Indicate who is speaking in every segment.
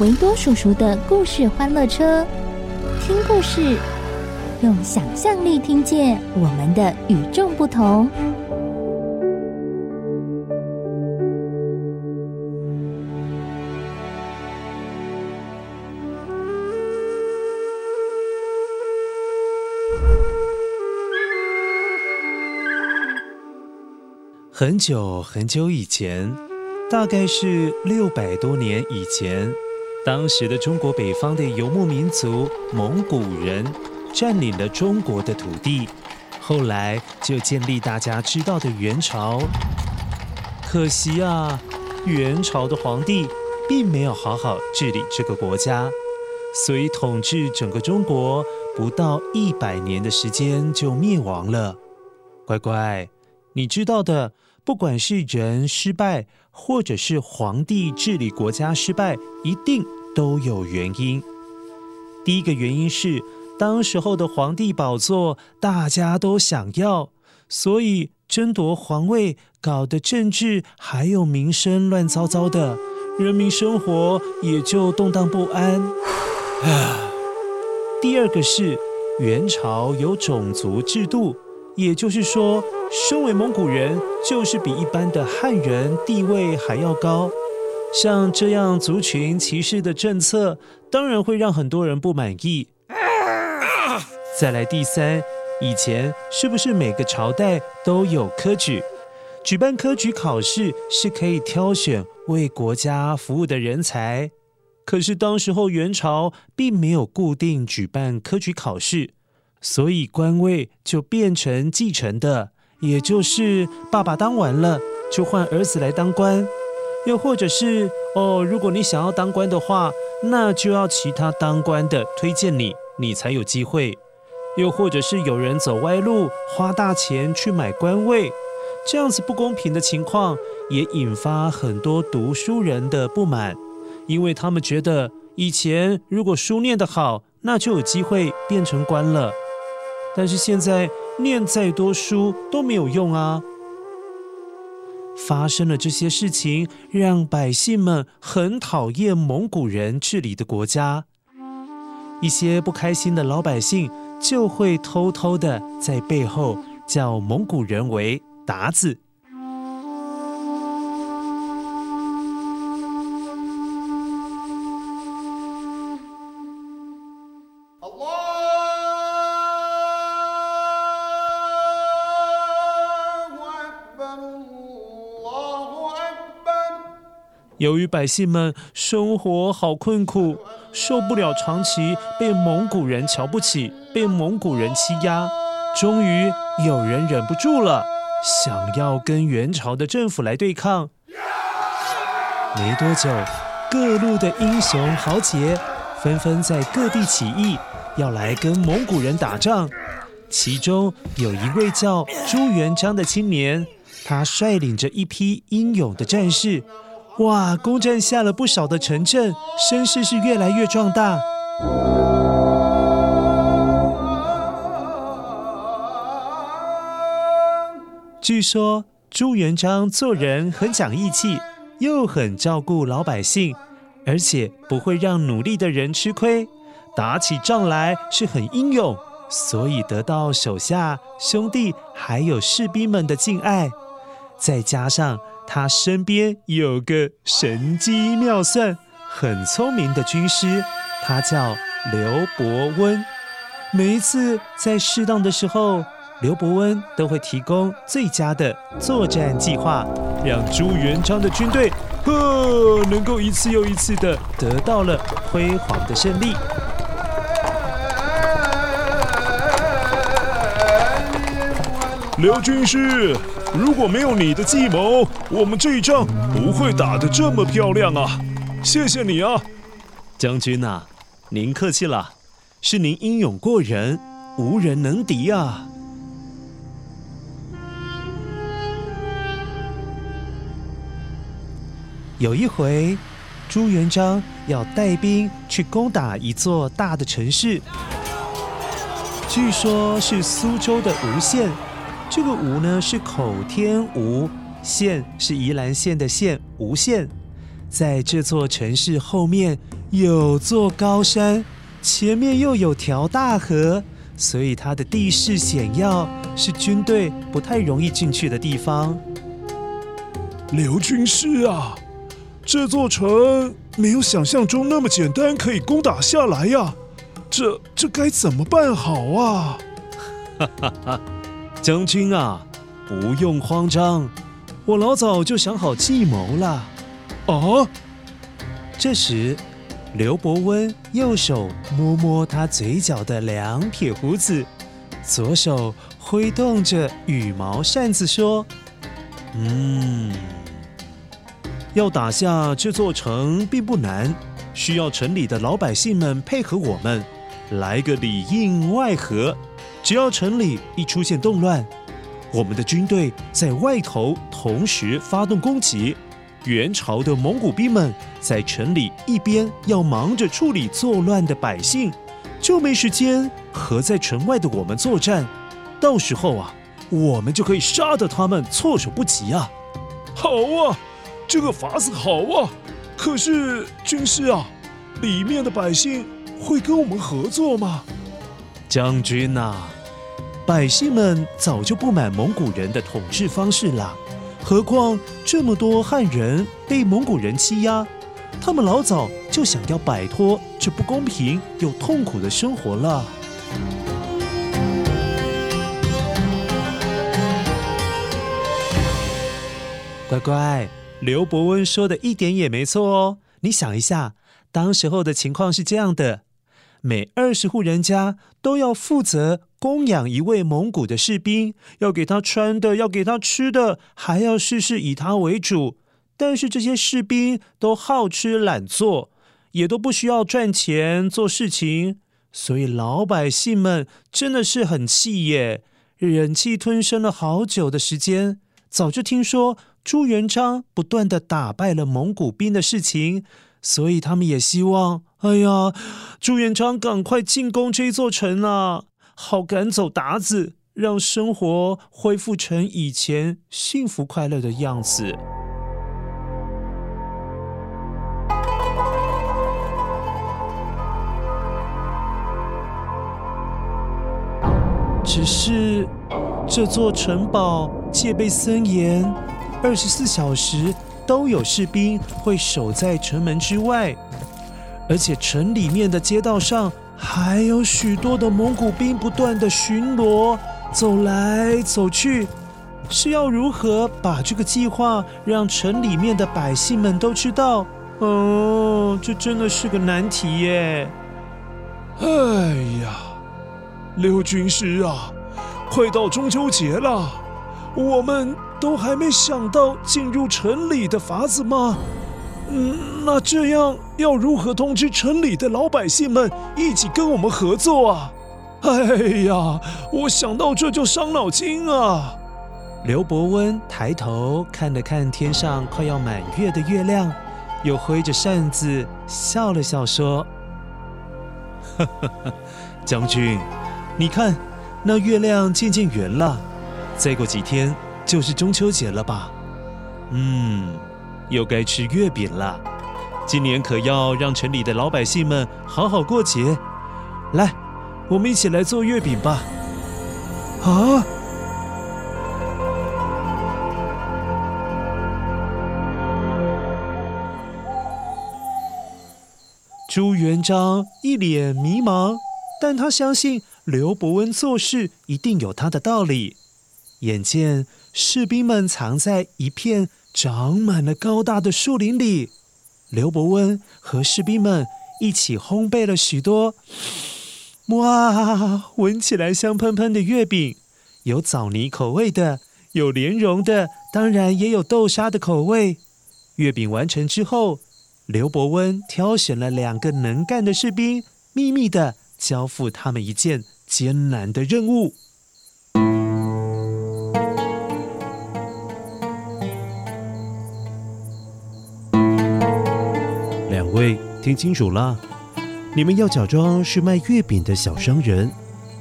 Speaker 1: 维多叔叔的故事欢乐车，听故事，用想象力听见我们的与众不同。
Speaker 2: 很久很久以前，大概是六百多年以前，当时的中国北方的游牧民族蒙古人占领了中国的土地，后来就建立大家知道的元朝。可惜啊，元朝的皇帝并没有好好治理这个国家，所以统治整个中国不到一百年的时间就灭亡了。乖乖，你知道的。不管是人失败，或者是皇帝治理国家失败，一定都有原因。第一个原因是，当时候的皇帝宝座大家都想要，所以争夺皇位，搞得政治还有民生乱糟糟的，人民生活也就动荡不安。啊，第二个是元朝有种族制度，也就是说。身为蒙古人，就是比一般的汉人地位还要高。像这样族群歧视的政策，当然会让很多人不满意。再来第三，以前是不是每个朝代都有科举？举办科举考试是可以挑选为国家服务的人才。可是当时候元朝并没有固定举办科举考试，所以官位就变成继承的。也就是爸爸当完了，就换儿子来当官；又或者是哦，如果你想要当官的话，那就要其他当官的推荐你，你才有机会；又或者是有人走歪路，花大钱去买官位，这样子不公平的情况，也引发很多读书人的不满，因为他们觉得以前如果书念得好，那就有机会变成官了，但是现在。念再多书都没有用啊！发生了这些事情，让百姓们很讨厌蒙古人治理的国家。一些不开心的老百姓就会偷偷的在背后叫蒙古人为鞑子。由于百姓们生活好困苦，受不了长期被蒙古人瞧不起、被蒙古人欺压，终于有人忍不住了，想要跟元朝的政府来对抗。没多久，各路的英雄豪杰纷纷在各地起义，要来跟蒙古人打仗。其中有一位叫朱元璋的青年，他率领着一批英勇的战士。哇！攻占下了不少的城镇，声势是越来越壮大。据说朱元璋做人很讲义气，又很照顾老百姓，而且不会让努力的人吃亏，打起仗来是很英勇，所以得到手下兄弟还有士兵们的敬爱。再加上。他身边有个神机妙算、很聪明的军师，他叫刘伯温。每一次在适当的时候，刘伯温都会提供最佳的作战计划，让朱元璋的军队呵能够一次又一次的得到了辉煌的胜利。
Speaker 3: 刘军师，如果没有你的计谋，我们这一仗不会打得这么漂亮啊！谢谢你啊，
Speaker 2: 将军呐，您客气了，是您英勇过人，无人能敌啊。有一回，朱元璋要带兵去攻打一座大的城市，据说是苏州的吴县。这个吴呢是口天吴，县是宜兰县的县，吴县。在这座城市后面有座高山，前面又有条大河，所以它的地势险要，是军队不太容易进去的地方。
Speaker 3: 刘军师啊，这座城没有想象中那么简单，可以攻打下来呀。这这该怎么办好啊？
Speaker 2: 哈哈哈。将军啊，不用慌张，我老早就想好计谋了。
Speaker 3: 哦，
Speaker 2: 这时，刘伯温右手摸摸他嘴角的两撇胡子，左手挥动着羽毛扇子说：“嗯，要打下这座城并不难，需要城里的老百姓们配合我们，来个里应外合。”只要城里一出现动乱，我们的军队在外头同时发动攻击，元朝的蒙古兵们在城里一边要忙着处理作乱的百姓，就没时间和在城外的我们作战。到时候啊，我们就可以杀得他们措手不及啊！
Speaker 3: 好啊，这个法子好啊！可是军师啊，里面的百姓会跟我们合作吗？
Speaker 2: 将军呐，百姓们早就不满蒙古人的统治方式了，何况这么多汉人被蒙古人欺压，他们老早就想要摆脱这不公平又痛苦的生活了。乖乖，刘伯温说的一点也没错哦。你想一下，当时候的情况是这样的。每二十户人家都要负责供养一位蒙古的士兵，要给他穿的，要给他吃的，还要事事以他为主。但是这些士兵都好吃懒做，也都不需要赚钱做事情，所以老百姓们真的是很气耶，忍气吞声了好久的时间。早就听说朱元璋不断的打败了蒙古兵的事情，所以他们也希望。哎呀，朱元璋赶快进攻这座城啊，好赶走鞑子，让生活恢复成以前幸福快乐的样子。只是这座城堡戒备森严，二十四小时都有士兵会守在城门之外。而且城里面的街道上还有许多的蒙古兵不断的巡逻，走来走去，是要如何把这个计划让城里面的百姓们都知道？哦，这真的是个难题耶！
Speaker 3: 哎呀，刘军师啊，快到中秋节了，我们都还没想到进入城里的法子吗？嗯，那这样要如何通知城里的老百姓们一起跟我们合作啊？哎呀，我想到这就伤脑筋啊！
Speaker 2: 刘伯温抬头看了看天上快要满月的月亮，又挥着扇子笑了笑说：“呵呵呵，将军，你看那月亮渐渐圆了，再过几天就是中秋节了吧？嗯。”又该吃月饼了。今年可要让城里的老百姓们好好过节。来我们一起来做月饼吧。
Speaker 3: 啊？
Speaker 2: 朱元璋一脸迷茫但他相信刘伯温做事一定有他的道理。眼见士兵们藏在一片长满了高大的树林里，刘伯温和士兵们一起烘焙了许多，哇，闻起来香喷喷的月饼，有枣泥口味的，有莲蓉的，当然也有豆沙的口味。月饼完成之后，刘伯温挑选了两个能干的士兵，秘密地交付他们一件艰难的任
Speaker 4: 务。位听清楚了，你们要假装是卖月饼的小商人，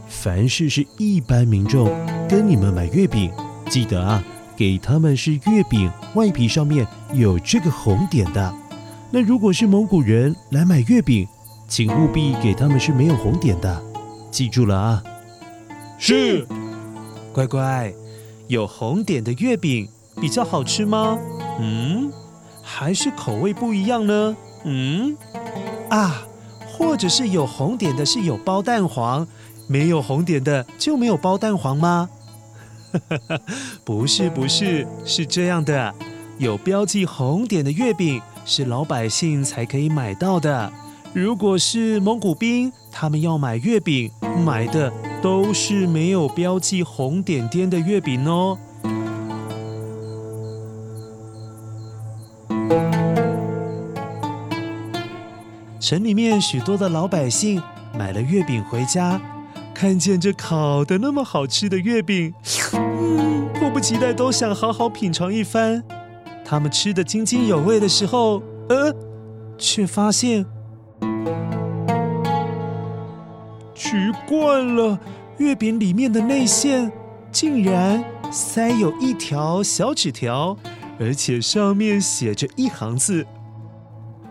Speaker 4: 凡是是一般民众跟你们买月饼，记得啊。给他们是月饼外皮上面有这个红点的。那如果是蒙古人来买月饼，请务必给他们是没有红点的。记住了啊！
Speaker 3: 是。
Speaker 2: 乖乖，有红点的月饼比较好吃吗？嗯，还是口味不一样呢？嗯，啊，或者是有红点的是有包蛋黄，没有红点的就没有包蛋黄吗？不是不是，是这样的，有标记红点的月饼是老百姓才可以买到的。如果是蒙古兵，他们要买月饼，买的都是没有标记红点点的月饼哦。城里面许多的老百姓买了月饼回家。看见这烤的那么好吃的月饼，嗯，迫不及待都想好好品尝一番。他们吃得津津有味的时候，呃，却发现奇怪了，月饼里面的内馅竟然塞有一条小纸条，而且上面写着一行字：“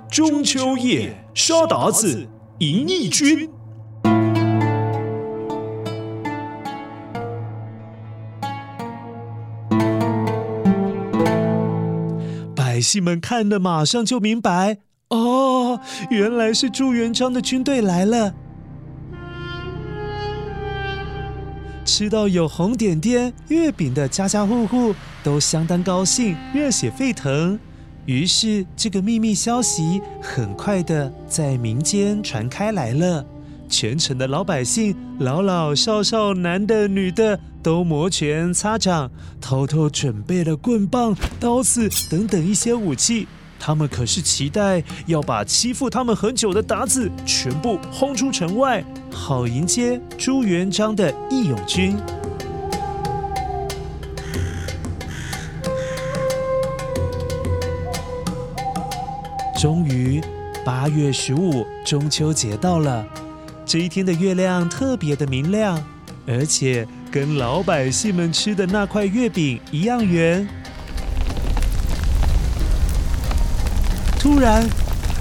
Speaker 2: 中秋夜杀韃子，迎义军。”百姓们看的，马上就明白哦，原来是朱元璋的军队来了。吃到有红点点月饼的家家户户都相当高兴，热血沸腾。于是，这个秘密消息很快的在民间传开来了。全城的老百姓，老老少少，男的女的，都摩拳擦掌，偷偷准备了棍棒、刀子等等一些武器。他们可是期待要把欺负他们很久的鞑子全部轰出城外，好迎接朱元璋的义勇军。终于，八月十五，中秋节到了。这一天的月亮特别的明亮，而且跟老百姓们吃的那块月饼一样圆。突然，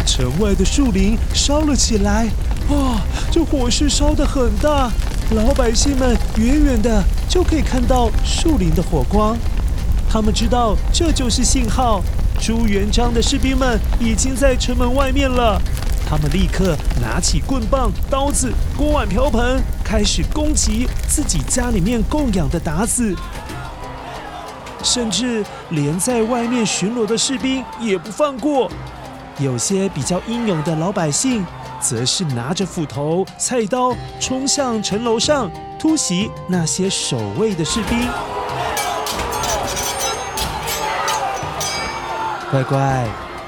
Speaker 2: 城外的树林烧了起来，哇！这火势烧得很大，老百姓们远远的就可以看到树林的火光。他们知道这就是信号，朱元璋的士兵们已经在城门外面了。他们立刻拿起棍棒、刀子、锅碗瓢盆，开始攻击自己家里面供养的达子，甚至连在外面巡逻的士兵也不放过。有些比较英勇的老百姓，则是拿着斧头、菜刀冲向城楼上，突袭那些守卫的士兵。乖乖，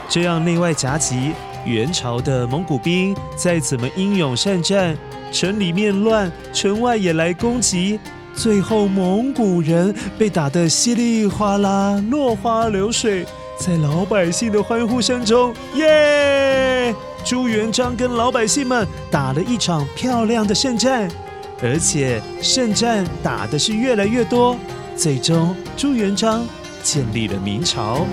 Speaker 2: 这样内外夹击。元朝的蒙古兵再怎么英勇善战，城里面乱，城外也来攻击，最后蒙古人被打得稀里哗啦，落花流水，在老百姓的欢呼声中，耶！朱元璋跟老百姓们打了一场漂亮的胜战，而且胜战打的是越来越多，最终朱元璋建立了明朝。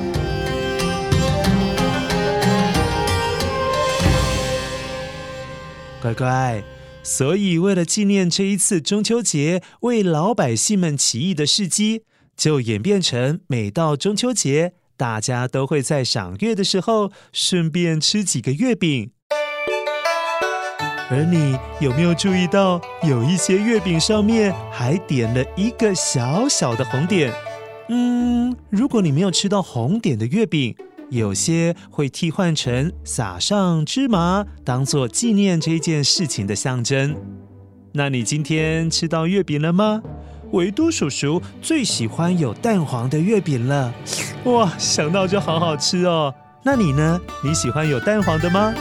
Speaker 2: 乖乖，所以为了纪念这一次中秋节为老百姓们起义的事迹，就演变成每到中秋节，大家都会在赏月的时候顺便吃几个月饼。而你有没有注意到，有一些月饼上面还点了一个小小的红点？嗯，如果你没有吃到红点的月饼，有些会替换成撒上芝麻，当做纪念这件事情的象征。那你今天吃到月饼了吗？维多叔叔最喜欢有蛋黄的月饼了，哇，想到就好好吃哦。那你呢？你喜欢有蛋黄的吗？